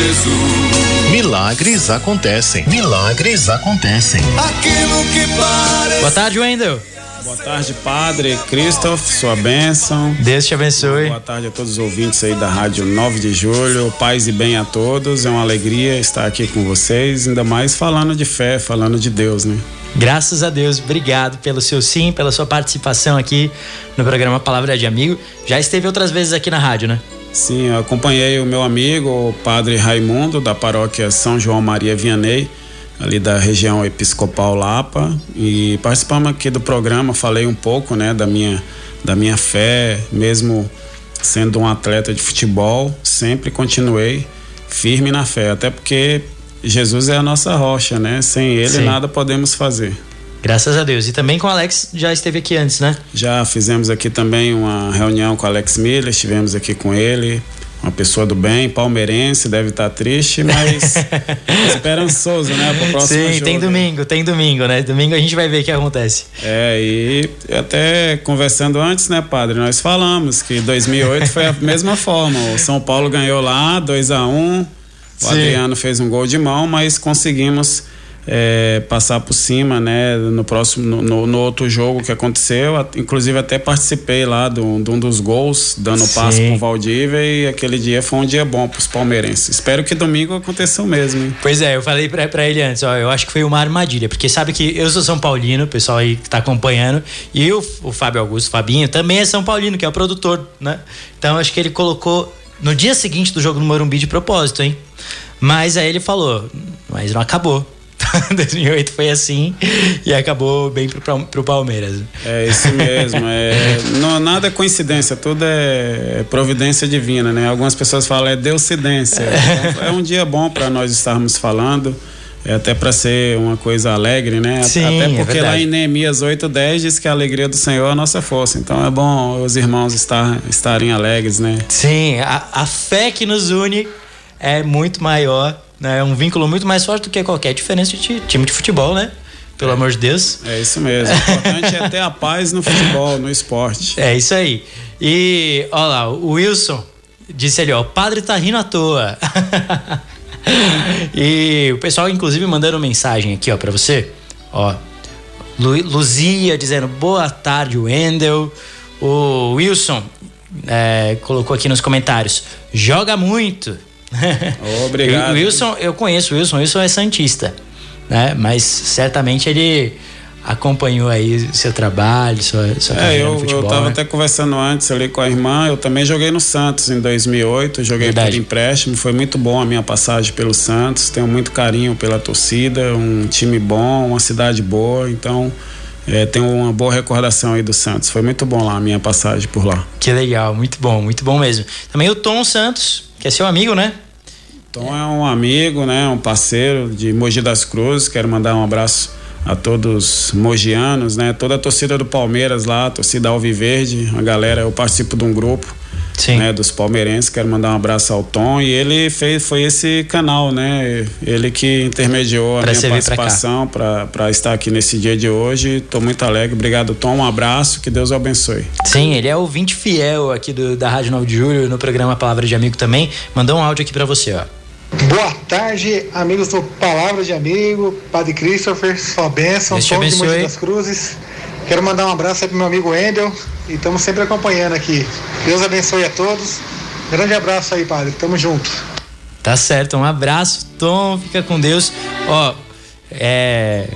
Jesus. Milagres acontecem. Milagres acontecem. Aquilo que parece. Boa tarde, Wendel. Boa tarde, Padre Christoph, sua bênção. Deus te abençoe. Boa tarde a todos os ouvintes aí da Rádio 9 de Julho. Paz e bem a todos. É uma alegria estar aqui com vocês, ainda mais falando de fé, falando de Deus, né? Graças a Deus, obrigado pelo seu sim, pela sua participação aqui no programa Palavra de Amigo. Já esteve outras vezes aqui na rádio, né? Sim, eu acompanhei o meu amigo, o Padre Raimundo, da paróquia São João Maria Vianney, ali da região episcopal Lapa, e participamos aqui do programa, falei um pouco, né, da minha, da minha fé, mesmo sendo um atleta de futebol, sempre continuei firme na fé, até porque Jesus é a nossa rocha, né? Sem ele Sim. nada podemos fazer. Graças a Deus. E também com o Alex já esteve aqui antes, né? Já fizemos aqui também uma reunião com o Alex Miller, estivemos aqui com ele. Uma pessoa do bem, palmeirense, deve estar triste, mas esperançoso, né? Pro próximo Sim, jogo. tem domingo, tem domingo, né? Domingo a gente vai ver o que acontece. É, e até conversando antes, né, padre? Nós falamos que 2008 foi a mesma forma. O São Paulo ganhou lá, 2 a 1 um, o Sim. Adriano fez um gol de mão, mas conseguimos é, passar por cima, né? No próximo, no, no, outro jogo que aconteceu, inclusive até participei lá de um dos gols, dando Sim. passo pro Valdívia e aquele dia foi um dia bom pros palmeirenses. Espero que domingo aconteça o mesmo. Hein? Pois é, eu falei pra, pra ele antes, ó, eu acho que foi uma armadilha, porque sabe que eu sou São Paulino, o pessoal aí que tá acompanhando, e o, o Fábio Augusto, o Fabinho, também é São Paulino, que é o produtor, né? Então acho que ele colocou no dia seguinte do jogo no Morumbi de propósito, hein? Mas aí ele falou, mas não acabou. 2008 foi assim e acabou bem pro, pro Palmeiras. É isso mesmo. É, não, nada é coincidência, tudo é providência divina, né? Algumas pessoas falam é deucidência. Então, é um dia bom para nós estarmos falando. É até para ser uma coisa alegre, né? Sim, até porque é lá em Neemias 8:10 diz que a alegria do Senhor é a nossa força. Então é bom os irmãos estar, estarem alegres, né? Sim, a, a fé que nos une é muito maior? É um vínculo muito mais forte do que qualquer diferença de time de futebol, né? Pelo é, amor de Deus. É isso mesmo. O importante é ter a paz no futebol, no esporte. É isso aí. E, olha lá, o Wilson disse ali, ó, o padre tá rindo à toa. e o pessoal, inclusive, mandando mensagem aqui, ó, pra você. Ó, Lu, Luzia dizendo boa tarde, Wendel. O Wilson é, colocou aqui nos comentários: joga muito. Obrigado. o Wilson, eu conheço o Wilson, o Wilson é Santista, né? Mas certamente ele acompanhou aí seu trabalho, sua, sua é, eu, futebol. Eu estava né? até conversando antes ali com a irmã, eu também joguei no Santos em 2008, joguei Verdade. por empréstimo, foi muito bom a minha passagem pelo Santos, tenho muito carinho pela torcida, um time bom, uma cidade boa, então é, tenho uma boa recordação aí do Santos, foi muito bom lá a minha passagem por lá. Que legal, muito bom, muito bom mesmo. Também o Tom Santos, que é seu amigo, né? Tom é um amigo, né, um parceiro de Mogi das Cruzes, quero mandar um abraço a todos mogianos, né? Toda a torcida do Palmeiras lá, torcida Alviverde, a galera, eu participo de um grupo, Sim. né, dos palmeirenses, quero mandar um abraço ao Tom e ele fez foi esse canal, né? Ele que intermediou a pra minha participação para estar aqui nesse dia de hoje. Estou muito alegre. Obrigado, Tom. Um abraço, que Deus o abençoe. Sim, ele é ouvinte fiel aqui do, da Rádio 9 de Julho, no programa Palavra de Amigo também. Mandou um áudio aqui para você, ó. Boa tarde, amigos do Palavra de Amigo, Padre Christopher, sua bênção, Tom de Mogi das Cruzes. Quero mandar um abraço aí pro meu amigo Endel e estamos sempre acompanhando aqui. Deus abençoe a todos. Grande abraço aí, Padre. Tamo junto. Tá certo, um abraço, Tom, fica com Deus. Ó, é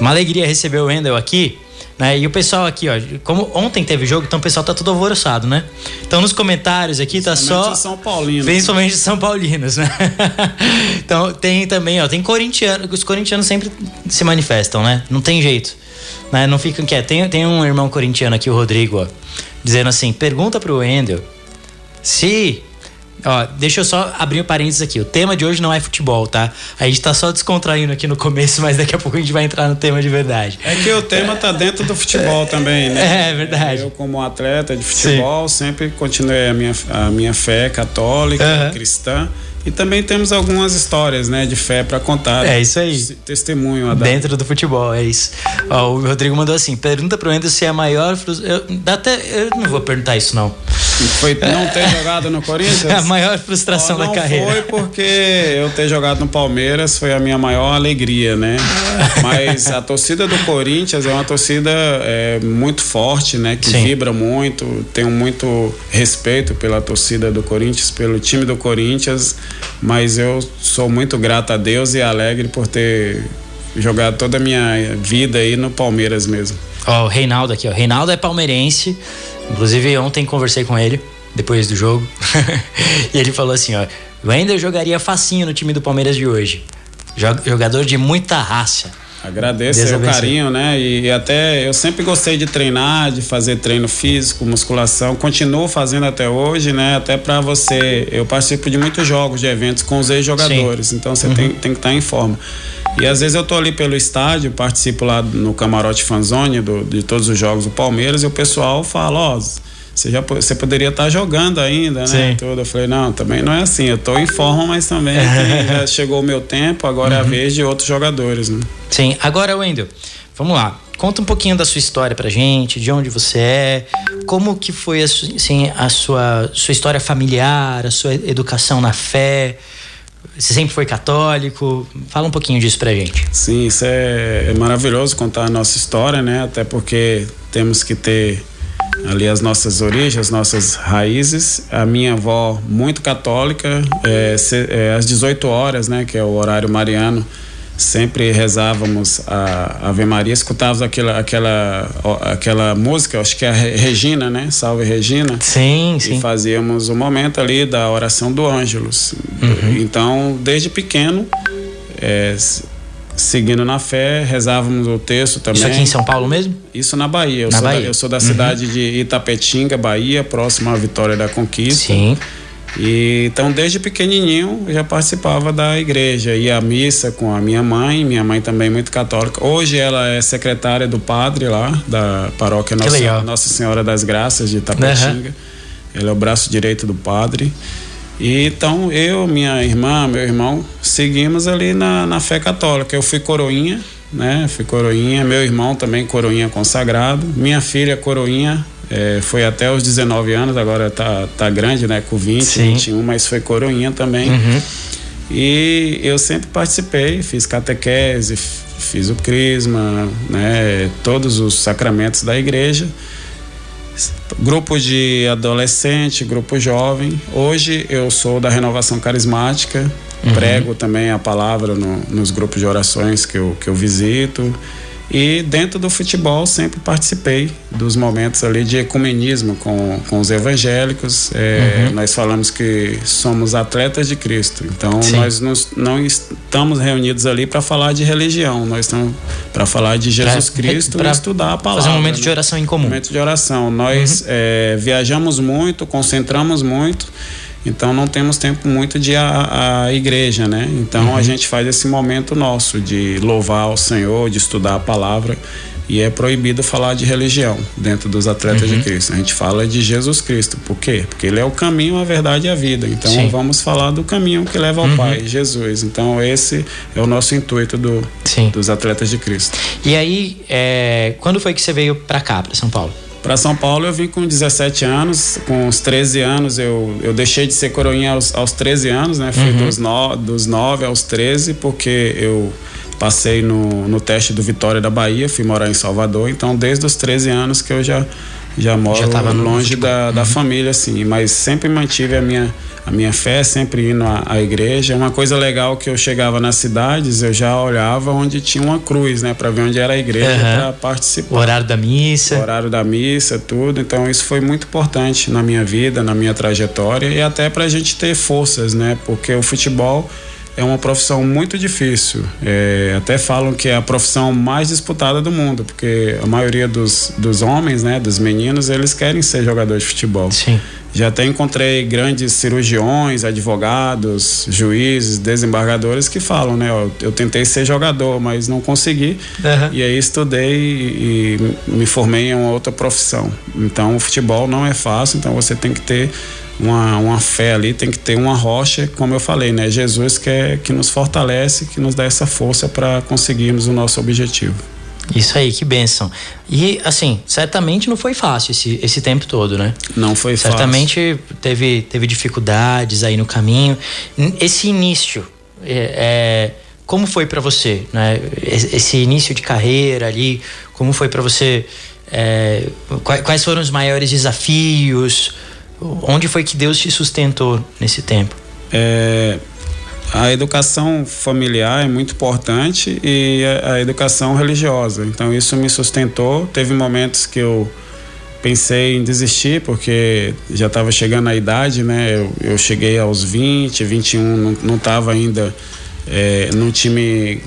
uma alegria receber o Endel aqui. Né? E o pessoal aqui, ó, como ontem teve jogo, então o pessoal tá tudo alvoroçado, né? Então nos comentários aqui tá só. São Paulinos. Principalmente São Paulinos, né? então tem também, ó, tem corintiano, os corintianos sempre se manifestam, né? Não tem jeito. Né? Não ficam quietos. Tem, tem um irmão corintiano aqui, o Rodrigo, ó, dizendo assim: pergunta pro Wendel se Ó, deixa eu só abrir um parênteses aqui. O tema de hoje não é futebol, tá? A gente tá só descontraindo aqui no começo, mas daqui a pouco a gente vai entrar no tema de verdade. É que o tema tá dentro do futebol é, também, né? É verdade. Eu, como atleta de futebol, Sim. sempre continuei a minha, a minha fé católica, uhum. cristã. E também temos algumas histórias, né, de fé para contar. É isso aí. Testemunho. Dentro do futebol, é isso. Ó, o Rodrigo mandou assim: pergunta pro Ender se é a maior. Eu, até, eu não vou perguntar isso, não. Foi não ter jogado no Corinthians? a maior frustração da carreira. Não foi porque eu ter jogado no Palmeiras foi a minha maior alegria, né? Mas a torcida do Corinthians é uma torcida é, muito forte, né? Que Sim. vibra muito. Tenho muito respeito pela torcida do Corinthians, pelo time do Corinthians. Mas eu sou muito grato a Deus e alegre por ter jogado toda a minha vida aí no Palmeiras mesmo. Ó, oh, o Reinaldo aqui, ó. Reinaldo é palmeirense. Inclusive, ontem conversei com ele depois do jogo. e ele falou assim, ó. O Wender jogaria facinho no time do Palmeiras de hoje. Jogador de muita raça. Agradeço o carinho, né? E, até eu sempre gostei de treinar, de fazer treino físico, musculação. Continuo fazendo até hoje, né? Até para você. Eu participo de muitos jogos, de eventos com os ex-jogadores. Então você uhum. tem, tem que estar tá em forma. E às vezes eu tô ali pelo estádio, participo lá no camarote fanzone do, de todos os jogos do Palmeiras e o pessoal fala, ó, você já você poderia estar tá jogando ainda, né? Sim. Tudo. Eu falei, não, também não é assim. Eu tô em forma, mas também já chegou o meu tempo, agora uhum. é a uhum. vez de outros jogadores, né? Sim. Agora, Wendel, vamos lá. Conta um pouquinho da sua história pra gente, de onde você é, como que foi assim, a sua, sua história familiar, a sua educação na fé. Você sempre foi católico? Fala um pouquinho disso pra gente. Sim, isso é, é maravilhoso contar a nossa história, né? Até porque temos que ter ali as nossas origens, as nossas raízes. A minha avó, muito católica, é, se, é, às 18 horas, né, que é o horário mariano, sempre rezávamos a Ave Maria, escutávamos aquela, aquela, aquela música, acho que é a Regina, né? Salve Regina. Sim, sim. E fazíamos o um momento ali da oração do Ângelus. Uhum. Então, desde pequeno, é, seguindo na fé, rezávamos o texto também. Isso aqui em São Paulo mesmo? Isso na Bahia. Eu, na sou, Bahia. Da, eu sou da uhum. cidade de Itapetinga, Bahia, próximo à Vitória da Conquista. Sim. E, então, desde pequenininho, eu já participava da igreja, ia à missa com a minha mãe, minha mãe também muito católica. Hoje ela é secretária do padre lá, da paróquia Nossa, Nossa Senhora das Graças de Itapetinga. Uhum. Ela é o braço direito do padre. E, então, eu, minha irmã, meu irmão, seguimos ali na, na fé católica. Eu fui coroinha, né? Fui coroinha, meu irmão também coroinha consagrado, minha filha coroinha é, foi até os 19 anos, agora tá, tá grande, né? Com 20, Sim. 21, mas foi coroinha também. Uhum. E eu sempre participei, fiz catequese, fiz o crisma, né? Todos os sacramentos da igreja. Grupo de adolescente, grupo jovem. Hoje eu sou da renovação carismática, uhum. prego também a palavra no, nos grupos de orações que eu, que eu visito. E dentro do futebol sempre participei dos momentos ali de ecumenismo com, com os evangélicos. É, uhum. Nós falamos que somos atletas de Cristo. Então Sim. nós nos, não estamos reunidos ali para falar de religião. Nós estamos para falar de Jesus pra, Cristo pra e estudar a palavra. Fazer um momento né? de oração em comum. Um momento de oração. Nós uhum. é, viajamos muito, concentramos muito. Então não temos tempo muito de ir à, à igreja, né? Então uhum. a gente faz esse momento nosso de louvar o Senhor, de estudar a palavra. E é proibido falar de religião dentro dos atletas uhum. de Cristo. A gente fala de Jesus Cristo. Por quê? Porque ele é o caminho, a verdade e a vida. Então Sim. vamos falar do caminho que leva ao uhum. Pai, Jesus. Então esse é o nosso intuito do, dos atletas de Cristo. E aí, é, quando foi que você veio para cá, para São Paulo? Para São Paulo eu vim com 17 anos, com os 13 anos eu, eu deixei de ser coroinha aos, aos 13 anos, né? Fui uhum. dos, no, dos 9 aos 13, porque eu passei no, no teste do Vitória da Bahia, fui morar em Salvador, então desde os 13 anos que eu já, já moro já longe da, da uhum. família, assim, mas sempre mantive a minha a minha fé, sempre indo à, à, igreja. Uma coisa legal que eu chegava nas cidades, eu já olhava onde tinha uma cruz, né, para ver onde era a igreja uhum. para participar. O horário da missa. O horário da missa, tudo. Então isso foi muito importante na minha vida, na minha trajetória e até para a gente ter forças, né, porque o futebol é uma profissão muito difícil. É, até falam que é a profissão mais disputada do mundo, porque a maioria dos, dos homens, né, dos meninos, eles querem ser jogador de futebol. Sim. Já até encontrei grandes cirurgiões, advogados, juízes, desembargadores que falam, né? Ó, eu tentei ser jogador, mas não consegui. Uhum. E aí estudei e, e me formei em uma outra profissão. Então o futebol não é fácil, então você tem que ter uma, uma fé ali, tem que ter uma rocha, como eu falei, né? Jesus que, é, que nos fortalece, que nos dá essa força para conseguirmos o nosso objetivo. Isso aí, que bênção. E, assim, certamente não foi fácil esse, esse tempo todo, né? Não foi certamente fácil. Certamente teve, teve dificuldades aí no caminho. Esse início, é, é como foi para você, né? Esse início de carreira ali, como foi para você? É, quais foram os maiores desafios? Onde foi que Deus te sustentou nesse tempo? É, a educação familiar é muito importante e a, educação religiosa. Então isso me sustentou. Teve momentos que eu pensei em desistir porque já estava chegando a idade, né? Eu, eu, cheguei aos 20, 21, não estava ainda é, no time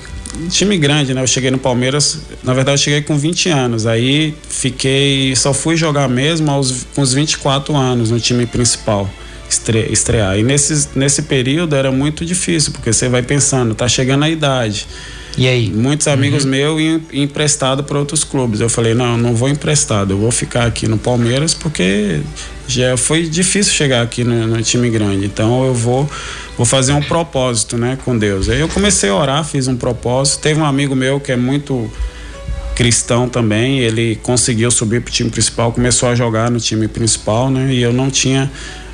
time grande, né? Eu cheguei no Palmeiras, na verdade eu cheguei com 20 anos. Aí fiquei, só fui jogar mesmo aos com os 24 anos no time principal estre, estrear. E nesse, nesse período era muito difícil, porque você vai pensando, tá chegando a idade. E aí? Muitos amigos uhum. meus emprestado para outros clubes. Eu falei, não, não vou emprestado, eu vou ficar aqui no Palmeiras porque já foi difícil chegar aqui no, no, time grande. Então eu vou vou fazer um propósito, né, com Deus. Aí eu comecei a orar, fiz um propósito. Teve um amigo meu que é muito cristão também, ele conseguiu subir para o time principal, começou a jogar no time principal, né? E eu não tinha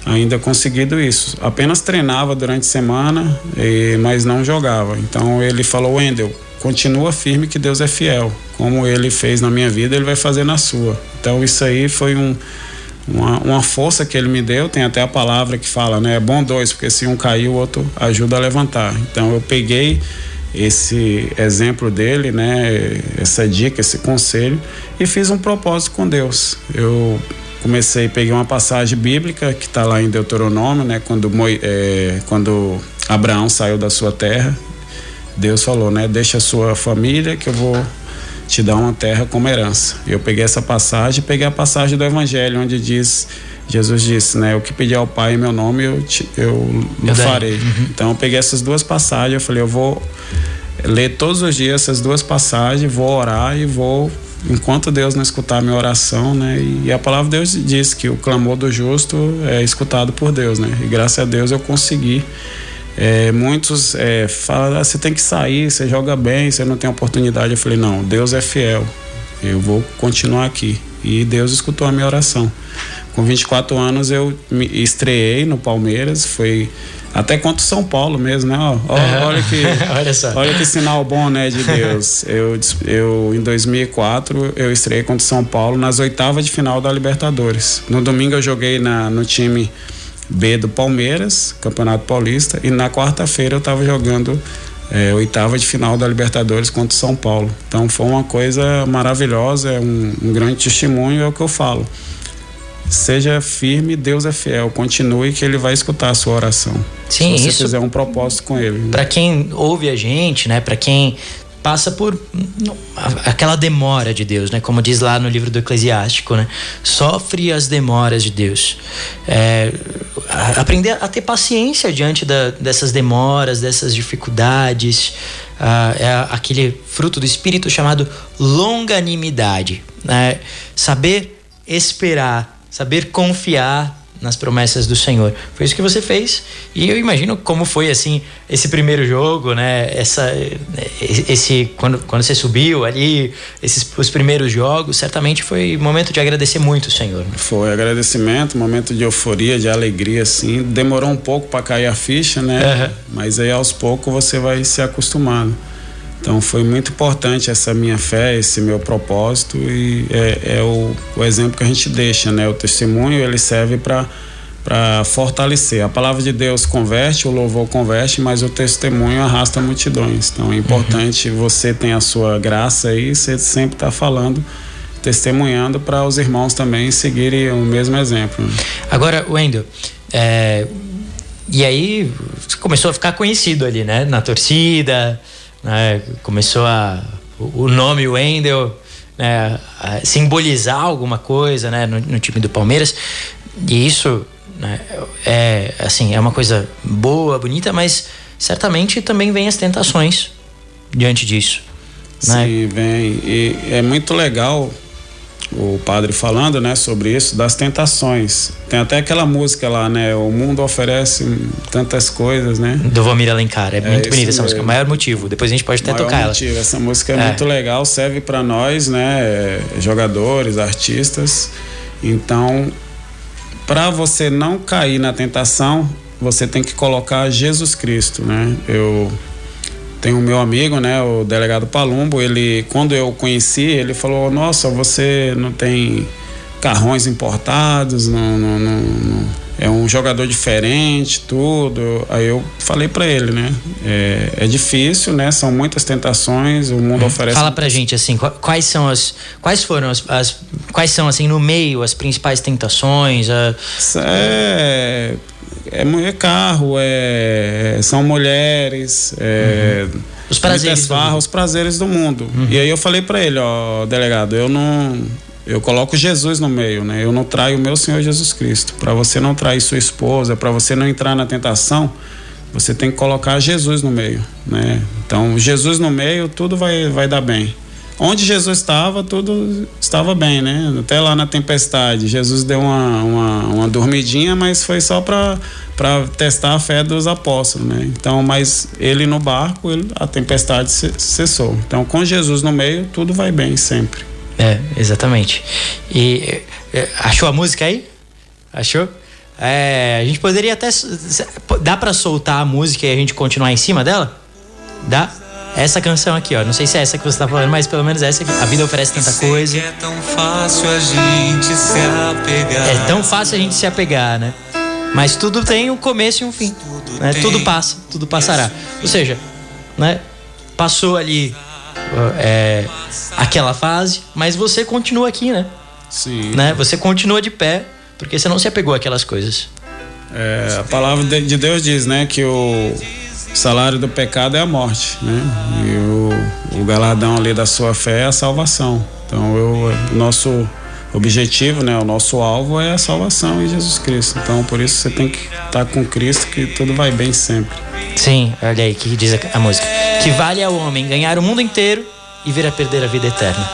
ainda conseguido isso. Apenas treinava durante a semana, e, mas não jogava. Então ele falou, Wendel, continua firme que Deus é fiel. Como ele fez na minha vida, ele vai fazer na sua. Então isso aí foi um, uma, uma força que ele me deu. Tem até a palavra que fala, né? É bom dois, porque se um cair, o outro ajuda a levantar. Então eu peguei esse exemplo dele, né? Essa dica, esse conselho e fiz um propósito com Deus. Eu comecei, peguei uma passagem bíblica que está lá em Deuteronômio, né? Quando, é, quando Abraão saiu da sua terra, Deus falou, né? Deixa a sua família que eu vou te dar uma terra como herança. Eu peguei essa passagem, peguei a passagem do Evangelho onde diz Jesus disse, né? O que pedir ao Pai em meu nome eu te, eu, eu farei. Uhum. Então eu peguei essas duas passagens, eu falei, eu vou ler todos os dias essas duas passagens, vou orar e vou enquanto Deus não escutar a minha oração, né? E a palavra de Deus diz que o clamor do justo é escutado por Deus, né? E graças a Deus eu consegui. É, muitos é, falam, ah, você tem que sair, você joga bem, você não tem oportunidade. Eu falei, não, Deus é fiel, eu vou continuar aqui. E Deus escutou a minha oração. Com 24 anos eu me estreiei no Palmeiras, foi até contra o São Paulo mesmo, né? Ó, olha que olha, só. olha que sinal bom, né, de Deus. eu, eu em 2004 eu estreiei contra o São Paulo nas oitavas de final da Libertadores. No domingo eu joguei na, no time B do Palmeiras, Campeonato Paulista, e na quarta-feira eu estava jogando é, oitava de final da Libertadores contra o São Paulo. Então foi uma coisa maravilhosa, é um, um grande testemunho, é o que eu falo. Seja firme, Deus é fiel. Continue que Ele vai escutar a sua oração. Sim, se você isso, fizer um propósito com Ele. Né? Para quem ouve a gente, né? Para quem passa por aquela demora de Deus, né? Como diz lá no livro do Eclesiástico, né? Sofre as demoras de Deus. É, aprender a ter paciência diante da, dessas demoras, dessas dificuldades. É aquele fruto do Espírito chamado longanimidade. Né? Saber esperar saber confiar nas promessas do Senhor. Foi isso que você fez. E eu imagino como foi assim esse primeiro jogo, né? Essa esse quando, quando você subiu ali, esses os primeiros jogos, certamente foi momento de agradecer muito o Senhor. Né? Foi agradecimento, momento de euforia, de alegria assim. Demorou um pouco para cair a ficha, né? Uhum. Mas aí aos poucos você vai se acostumando. Então foi muito importante essa minha fé, esse meu propósito e é, é o, o, exemplo que a gente deixa, né? O testemunho ele serve para para fortalecer. A palavra de Deus converte, o louvor converte, mas o testemunho arrasta multidões. Então é importante uhum. você tem a sua graça aí, você sempre está falando, testemunhando para os irmãos também seguirem o mesmo exemplo. Né? Agora, Wendel, é, e aí começou a ficar conhecido ali, né? Na torcida, né? Começou a o nome Wendel né, simbolizar alguma coisa né, no, no, time do Palmeiras e isso né, é assim é uma coisa boa bonita mas certamente também vem as tentações diante disso né? sim vem e é muito legal o padre falando, né, sobre isso, das tentações. Tem até aquela música lá, né, o mundo oferece tantas coisas, né? Do Vomir Alencar, é, é muito bonita essa música, o maior motivo. Depois a gente pode até maior tocar motivo. ela. Essa música é, é. muito legal, serve para nós, né, jogadores, artistas. Então, para você não cair na tentação, você tem que colocar Jesus Cristo, né? Eu tenho o meu amigo, né, o delegado Palumbo, ele quando eu conheci, ele falou: "Nossa, você não tem carrões importados, não, não, não, não é um jogador diferente, tudo". Aí eu falei para ele, né? É, é, difícil, né? São muitas tentações, o mundo oferece. Fala pra gente assim, quais são as quais foram as, as quais são assim no meio as principais tentações? A... É é, é carro, é, são mulheres, é, uhum. os prazeres, farra, os prazeres do mundo. Uhum. E aí eu falei para ele, ó, delegado, eu não eu coloco Jesus no meio, né? Eu não traio o meu Senhor Jesus Cristo. Para você não trair sua esposa, para você não entrar na tentação, você tem que colocar Jesus no meio, né? Então, Jesus no meio, tudo vai vai dar bem onde Jesus estava, tudo estava bem, né? Até lá na tempestade, Jesus deu uma, uma, uma dormidinha, mas foi só para testar a fé dos apóstolos, né? Então, mas ele no barco, ele, a tempestade cessou. Então, com Jesus no meio, tudo vai bem sempre. É, exatamente. E é, achou a música aí? Achou? É, a gente poderia até. Dá para soltar a música e a gente continuar em cima dela? Dá? essa canção aqui, ó. Não sei se é essa que você tá falando, mas pelo menos essa aqui. A vida oferece tanta coisa. É tão fácil a gente se apegar. É tão fácil a gente se apegar, né? Mas tudo tem um começo e um fim. Tudo, né? tudo passa, tudo passará. Ou seja, né? Passou ali é, aquela fase, mas você continua aqui, né? Sim. Né? Você continua de pé, porque você não se apegou àquelas coisas. É, a palavra de Deus diz, né, que o salário do pecado é a morte, né? E o, o galadão ali da sua fé é a salvação. Então, eu, nosso objetivo, né, o nosso alvo é a salvação em Jesus Cristo. Então, por isso você tem que estar tá com Cristo que tudo vai bem sempre. Sim, olha aí que diz a, a música. Que vale ao homem ganhar o mundo inteiro e vir a perder a vida eterna.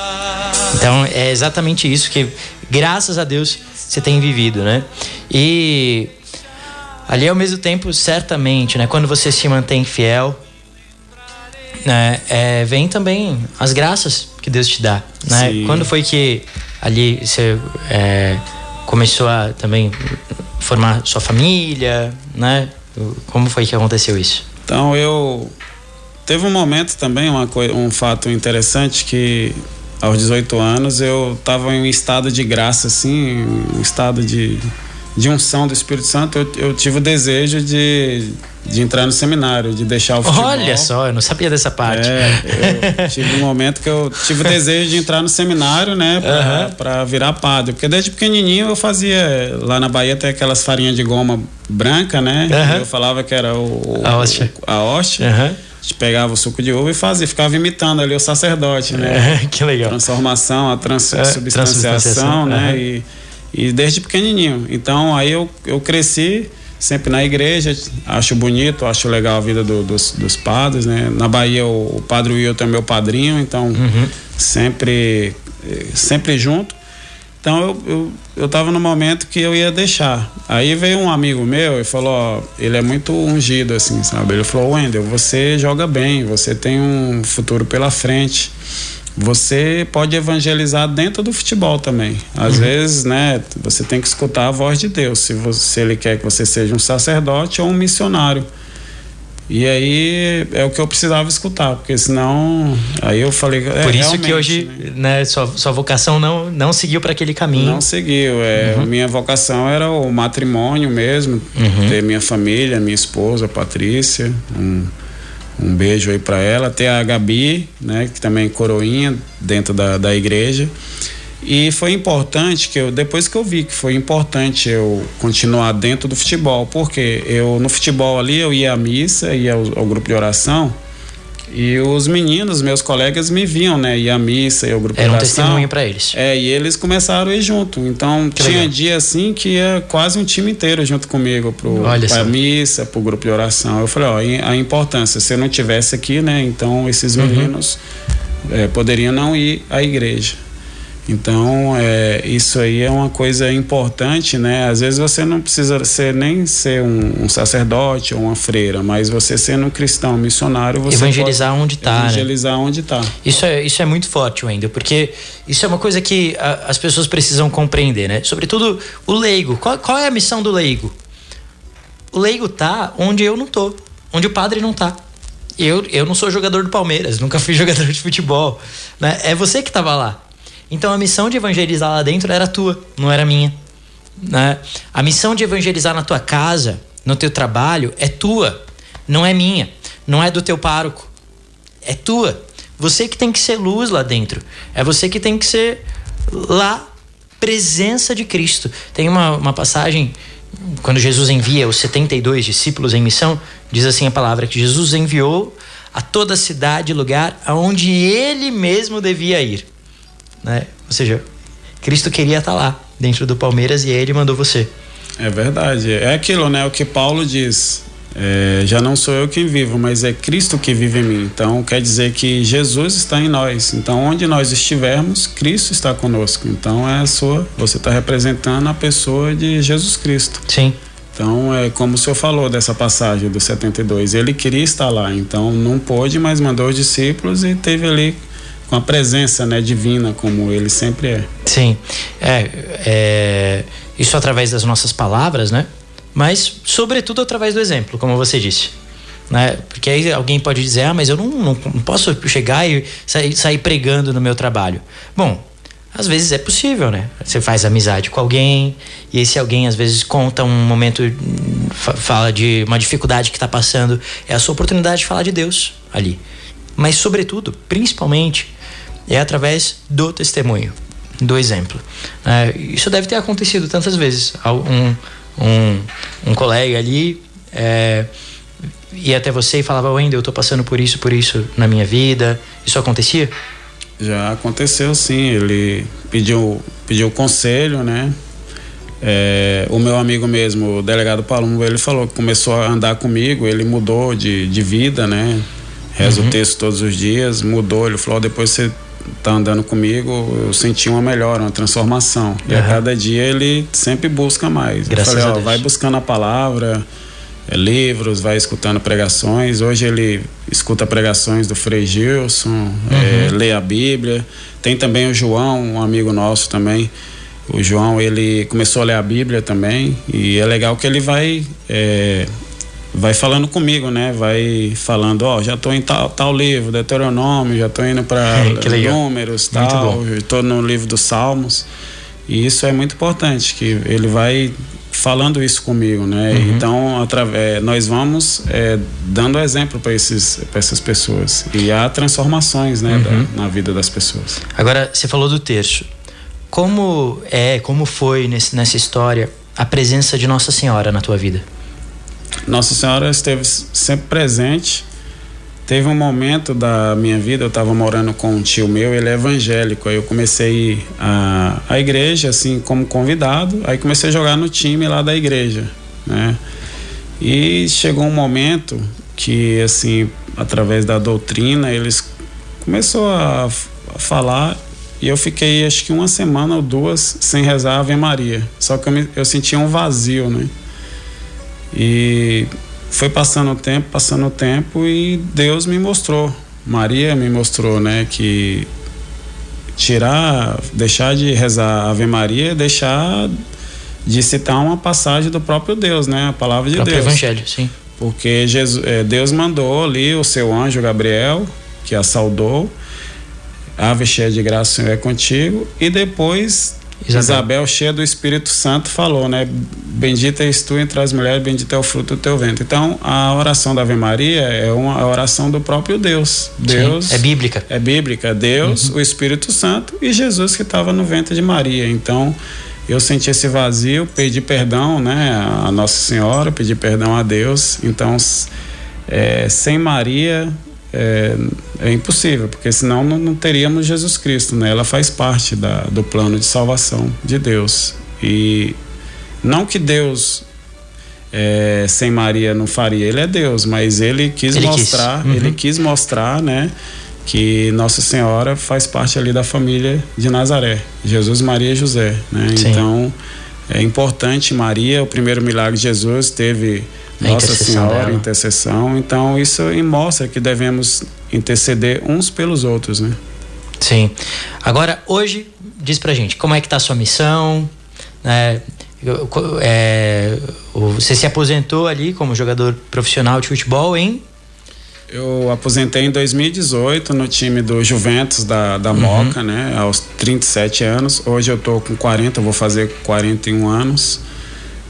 Então, é exatamente isso que graças a Deus você tem vivido, né? E Ali ao mesmo tempo, certamente, né? Quando você se mantém fiel, né? É, vem também as graças que Deus te dá, né? Sim. Quando foi que ali você é, começou a também formar sua família, né? Como foi que aconteceu isso? Então eu teve um momento também uma um fato interessante que aos 18 anos eu estava em um estado de graça assim, um estado de de unção do Espírito Santo, eu, eu tive o desejo de, de entrar no seminário, de deixar o futebol. Olha só, eu não sabia dessa parte. É, eu tive um momento que eu tive o desejo de entrar no seminário, né, para uhum. virar padre. Porque desde pequenininho eu fazia, lá na Bahia tem aquelas farinhas de goma branca, né? Uhum. Eu falava que era o, a hóstia. O, a hóstia. Uhum. A gente pegava o suco de uva e fazia, ficava imitando ali o sacerdote, né? É, que legal. Transformação, a transubstanciação, é, né? E, e desde pequenininho. Então aí eu, eu cresci sempre na igreja, acho bonito, acho legal a vida do, dos, dos padres, né? Na Bahia o, o padre Wilton é meu padrinho, então uhum. sempre sempre junto. Então eu, eu, eu tava no momento que eu ia deixar. Aí veio um amigo meu e falou, ó, ele é muito ungido assim, sabe? Ele falou, Wendel, você joga bem, você tem um futuro pela frente você pode evangelizar dentro do futebol também. Às uhum. vezes, né, você tem que escutar a voz de Deus, se, você, se ele quer que você seja um sacerdote ou um missionário. E aí é o que eu precisava escutar, porque senão aí eu falei. É, Por isso que hoje, né, né sua, sua vocação não, não seguiu para aquele caminho. Não seguiu. É, uhum. Minha vocação era o matrimônio mesmo, uhum. ter minha família, minha esposa, Patrícia, um, um beijo aí para ela. Até a Gabi, né, que também é coroinha dentro da, da igreja. E foi importante que eu, depois que eu vi que foi importante eu continuar dentro do futebol, porque eu no futebol ali eu ia à missa, ia ao, ao grupo de oração, e os meninos, meus colegas, me viam, né? Ia à missa, ia ao grupo Era um testemunho para eles. É, e eles começaram a ir junto. Então, que tinha legal. dia assim que ia quase um time inteiro junto comigo pro, Olha pra só. missa, pro grupo de oração. Eu falei, ó, a importância, se eu não tivesse aqui, né? Então, esses uhum. meninos uhum. é, poderiam não ir à igreja. Então, é, isso aí é uma coisa importante, né? Às vezes você não precisa ser nem ser um, um sacerdote ou uma freira, mas você sendo um cristão missionário, você evangelizar onde está, né? evangelizar né? onde está. Isso é isso é muito forte, Wendel, porque isso é uma coisa que a, as pessoas precisam compreender, né? Sobretudo o leigo. Qual, qual é a missão do leigo? O leigo tá onde eu não tô, onde o padre não tá. Eu, eu não sou jogador do Palmeiras, nunca fui jogador de futebol. Né? É você que estava lá. Então a missão de evangelizar lá dentro era tua, não era minha. Né? A missão de evangelizar na tua casa, no teu trabalho, é tua, não é minha, não é do teu pároco, é tua. Você que tem que ser luz lá dentro, é você que tem que ser lá presença de Cristo. Tem uma, uma passagem quando Jesus envia os 72 discípulos em missão, diz assim a palavra que Jesus enviou a toda cidade lugar aonde ele mesmo devia ir né? Ou seja, Cristo queria estar lá, dentro do Palmeiras, e ele mandou você. É verdade. É aquilo, né? O que Paulo diz. É, já não sou eu quem vivo, mas é Cristo que vive em mim. Então quer dizer que Jesus está em nós. Então onde nós estivermos, Cristo está conosco. Então é a sua, você está representando a pessoa de Jesus Cristo. Sim. Então é como o senhor falou dessa passagem do 72. Ele queria estar lá, então não pôde, mas mandou os discípulos e teve ali com a presença né, divina como ele sempre é. Sim, é, é, isso através das nossas palavras, né? Mas sobretudo através do exemplo, como você disse. Né? Porque aí alguém pode dizer, ah, mas eu não, não, não posso chegar e sair, sair pregando no meu trabalho. Bom, às vezes é possível, né? Você faz amizade com alguém e esse alguém às vezes conta um momento, fala de uma dificuldade que está passando, é a sua oportunidade de falar de Deus ali. Mas sobretudo, principalmente, é através do testemunho, do exemplo. É, isso deve ter acontecido tantas vezes. Um, um, um colega ali é, ia até você e falava: Wendel, eu estou passando por isso, por isso na minha vida. Isso acontecia? Já aconteceu sim. Ele pediu, pediu conselho, né? É, o meu amigo mesmo, o delegado Palumbo, ele falou que começou a andar comigo, ele mudou de, de vida, né? Reza uhum. o texto todos os dias, mudou. Ele falou: depois você tá andando comigo, eu senti uma melhora, uma transformação. E a cada dia ele sempre busca mais. Graças eu falei, ó, vai buscando a palavra, é, livros, vai escutando pregações. Hoje ele escuta pregações do Frei Gilson, uhum. é, lê a Bíblia. Tem também o João, um amigo nosso também. O João, ele começou a ler a Bíblia também. E é legal que ele vai. É, vai falando comigo, né? Vai falando, ó, oh, já estou em tal, tal livro, Deuteronômio, já estou indo para números, tal, estou no livro dos Salmos. E isso é muito importante, que ele vai falando isso comigo, né? Uhum. Então, através, nós vamos é, dando exemplo para essas pessoas. E há transformações, né, uhum. da, na vida das pessoas. Agora, você falou do terço. Como é, como foi nesse, nessa história a presença de Nossa Senhora na tua vida? Nossa Senhora esteve sempre presente. Teve um momento da minha vida, eu estava morando com um tio meu, ele é evangélico. Aí eu comecei a à igreja, assim, como convidado. Aí comecei a jogar no time lá da igreja, né? E chegou um momento que, assim, através da doutrina, eles começou a, a falar e eu fiquei acho que uma semana ou duas sem rezar Ave Maria. Só que eu, me, eu sentia um vazio, né? E foi passando o tempo, passando o tempo e Deus me mostrou, Maria me mostrou, né, que tirar, deixar de rezar Ave Maria, deixar de citar uma passagem do próprio Deus, né, a palavra de o Deus. Evangelho, sim. Porque Jesus, é, Deus mandou ali o seu anjo Gabriel, que a saudou, Ave cheia de graça, o Senhor é contigo, e depois Isabel. Isabel, cheia do Espírito Santo, falou, né? Bendita és tu entre as mulheres, bendito é o fruto do teu ventre. Então, a oração da Ave Maria é uma oração do próprio Deus. Deus Sim, é bíblica. É bíblica. Deus, uhum. o Espírito Santo e Jesus que estava no ventre de Maria. Então, eu senti esse vazio, pedi perdão, né? A Nossa Senhora, pedi perdão a Deus. Então, é, sem Maria, é, é impossível, porque senão não, não, teríamos Jesus Cristo, né? Ela faz parte da, do plano de salvação de Deus. E não que Deus é, sem Maria não faria, ele é Deus, mas ele quis ele mostrar, quis. Uhum. ele quis mostrar, né? que Nossa Senhora faz parte ali da família de Nazaré, Jesus, Maria e José, né? Então é importante Maria, o primeiro milagre de Jesus teve a Nossa Senhora, dela. intercessão. Então isso mostra que devemos interceder uns pelos outros, né? Sim. Agora, hoje, diz pra gente, como é que tá a sua missão? É, é, você se aposentou ali como jogador profissional de futebol em eu aposentei em 2018 no time do Juventus da, da uhum. Moca, né? Aos 37 anos. Hoje eu tô com 40, vou fazer 41 anos.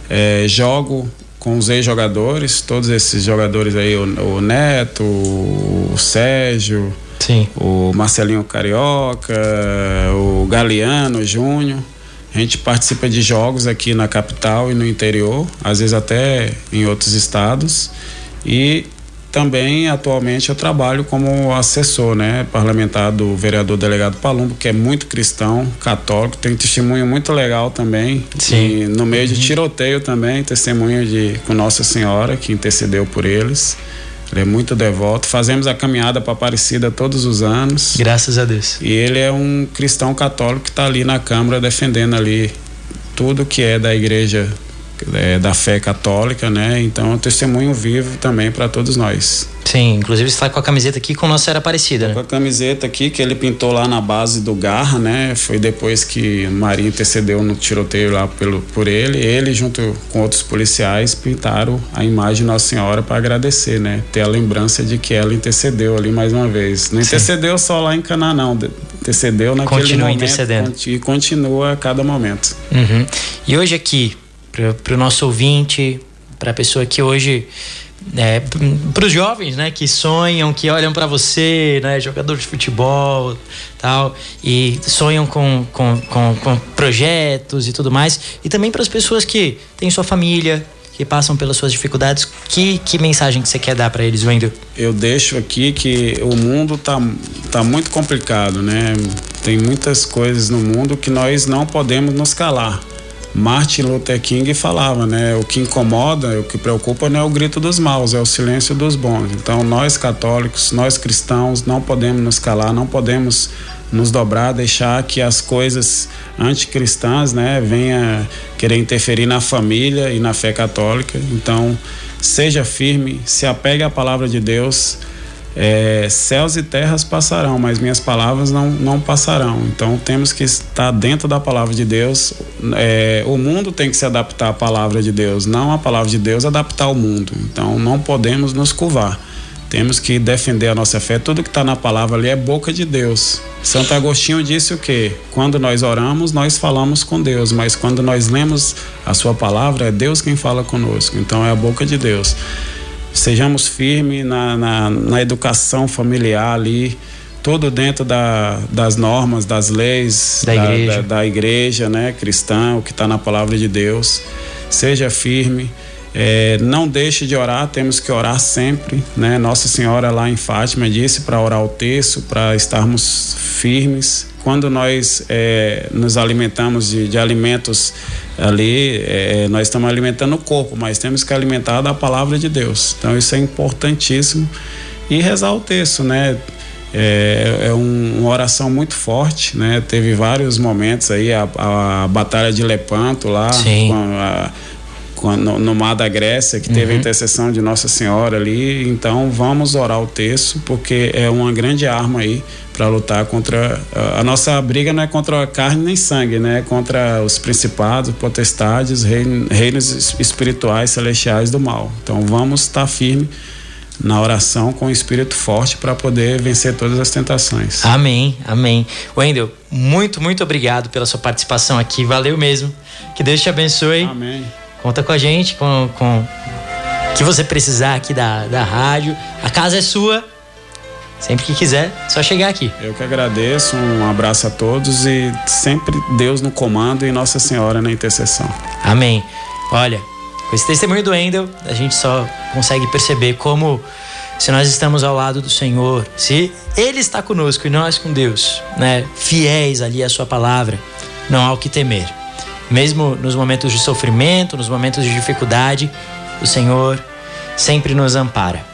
É, jogo com os ex-jogadores, todos esses jogadores aí, o, o Neto, o Sérgio, Sim. o Marcelinho Carioca, o Galeano Júnior. A gente participa de jogos aqui na capital e no interior, às vezes até em outros estados. E também, atualmente, eu trabalho como assessor, né, parlamentar do vereador delegado Palumbo, que é muito cristão, católico, tem testemunho muito legal também. Sim. E no meio de uhum. tiroteio também, testemunho de com Nossa Senhora, que intercedeu por eles. Ele é muito devoto. Fazemos a caminhada para Aparecida todos os anos. Graças a Deus. E ele é um cristão católico que está ali na Câmara defendendo ali tudo que é da igreja é, da fé católica, né? Então é um testemunho vivo também para todos nós. Sim, inclusive está com a camiseta aqui com Nossa Senhora Aparecida, né? Com a camiseta aqui que ele pintou lá na base do Garra, né? Foi depois que Maria intercedeu no tiroteio lá pelo, por ele. Ele, junto com outros policiais, pintaram a imagem de Nossa Senhora para agradecer, né? Ter a lembrança de que ela intercedeu ali mais uma vez. Não intercedeu Sim. só lá em Canaã, não. Intercedeu naquele continua momento. Intercedendo. E continua a cada momento. Uhum. E hoje aqui, para o nosso ouvinte, para a pessoa que hoje é, para os jovens, né, que sonham, que olham para você, né, jogador de futebol, tal, e sonham com, com, com, com projetos e tudo mais, e também para as pessoas que têm sua família, que passam pelas suas dificuldades, que, que mensagem que você quer dar para eles, Wendel? Eu deixo aqui que o mundo tá, tá muito complicado, né? Tem muitas coisas no mundo que nós não podemos nos calar. Martin Luther King falava, né? O que incomoda, o que preocupa não é o grito dos maus, é o silêncio dos bons. Então, nós católicos, nós cristãos, não podemos nos calar, não podemos nos dobrar, deixar que as coisas anticristãs, né, venha querer interferir na família e na fé católica. Então, seja firme, se apegue à palavra de Deus é, céus e terras passarão, mas minhas palavras não, não passarão. Então temos que estar dentro da palavra de Deus. É, o mundo tem que se adaptar à palavra de Deus, não a palavra de Deus adaptar ao mundo. Então não podemos nos curvar. Temos que defender a nossa fé. Tudo que está na palavra ali é boca de Deus. Santo Agostinho disse o que? Quando nós oramos, nós falamos com Deus, mas quando nós lemos a sua palavra, é Deus quem fala conosco. Então é a boca de Deus sejamos firmes na, na, na educação familiar ali, tudo dentro da, das normas, das leis da, da igreja, da, igreja né, cristã, o que está na palavra de Deus. Seja firme, é, não deixe de orar, temos que orar sempre. Né? Nossa Senhora lá em Fátima disse para orar o terço, para estarmos firmes. Quando nós é, nos alimentamos de, de alimentos ali é, nós estamos alimentando o corpo, mas temos que alimentar da palavra de Deus. Então isso é importantíssimo. E rezar o texto, né? É, é um, uma oração muito forte, né? Teve vários momentos aí, a, a Batalha de Lepanto lá, no, no, mar da Grécia, que teve uhum. a intercessão de Nossa Senhora ali. Então vamos orar o texto, porque é uma grande arma aí para lutar contra a nossa briga não é contra a carne nem sangue, né? É contra os principados, potestades, reinos espirituais celestiais do mal. Então vamos estar firme na oração com o espírito forte para poder vencer todas as tentações. Amém, amém. Wendel, muito, muito obrigado pela sua participação aqui. Valeu mesmo. Que Deus te abençoe. Amém. Conta com a gente, com, com que você precisar aqui da, da rádio. A casa é sua. Sempre que quiser, só chegar aqui. Eu que agradeço, um abraço a todos e sempre Deus no comando e Nossa Senhora na intercessão. Amém. Olha, com esse testemunho do Endel, a gente só consegue perceber como se nós estamos ao lado do Senhor, se Ele está conosco e nós com Deus, né, fiéis ali à Sua palavra, não há o que temer. Mesmo nos momentos de sofrimento, nos momentos de dificuldade, o Senhor sempre nos ampara.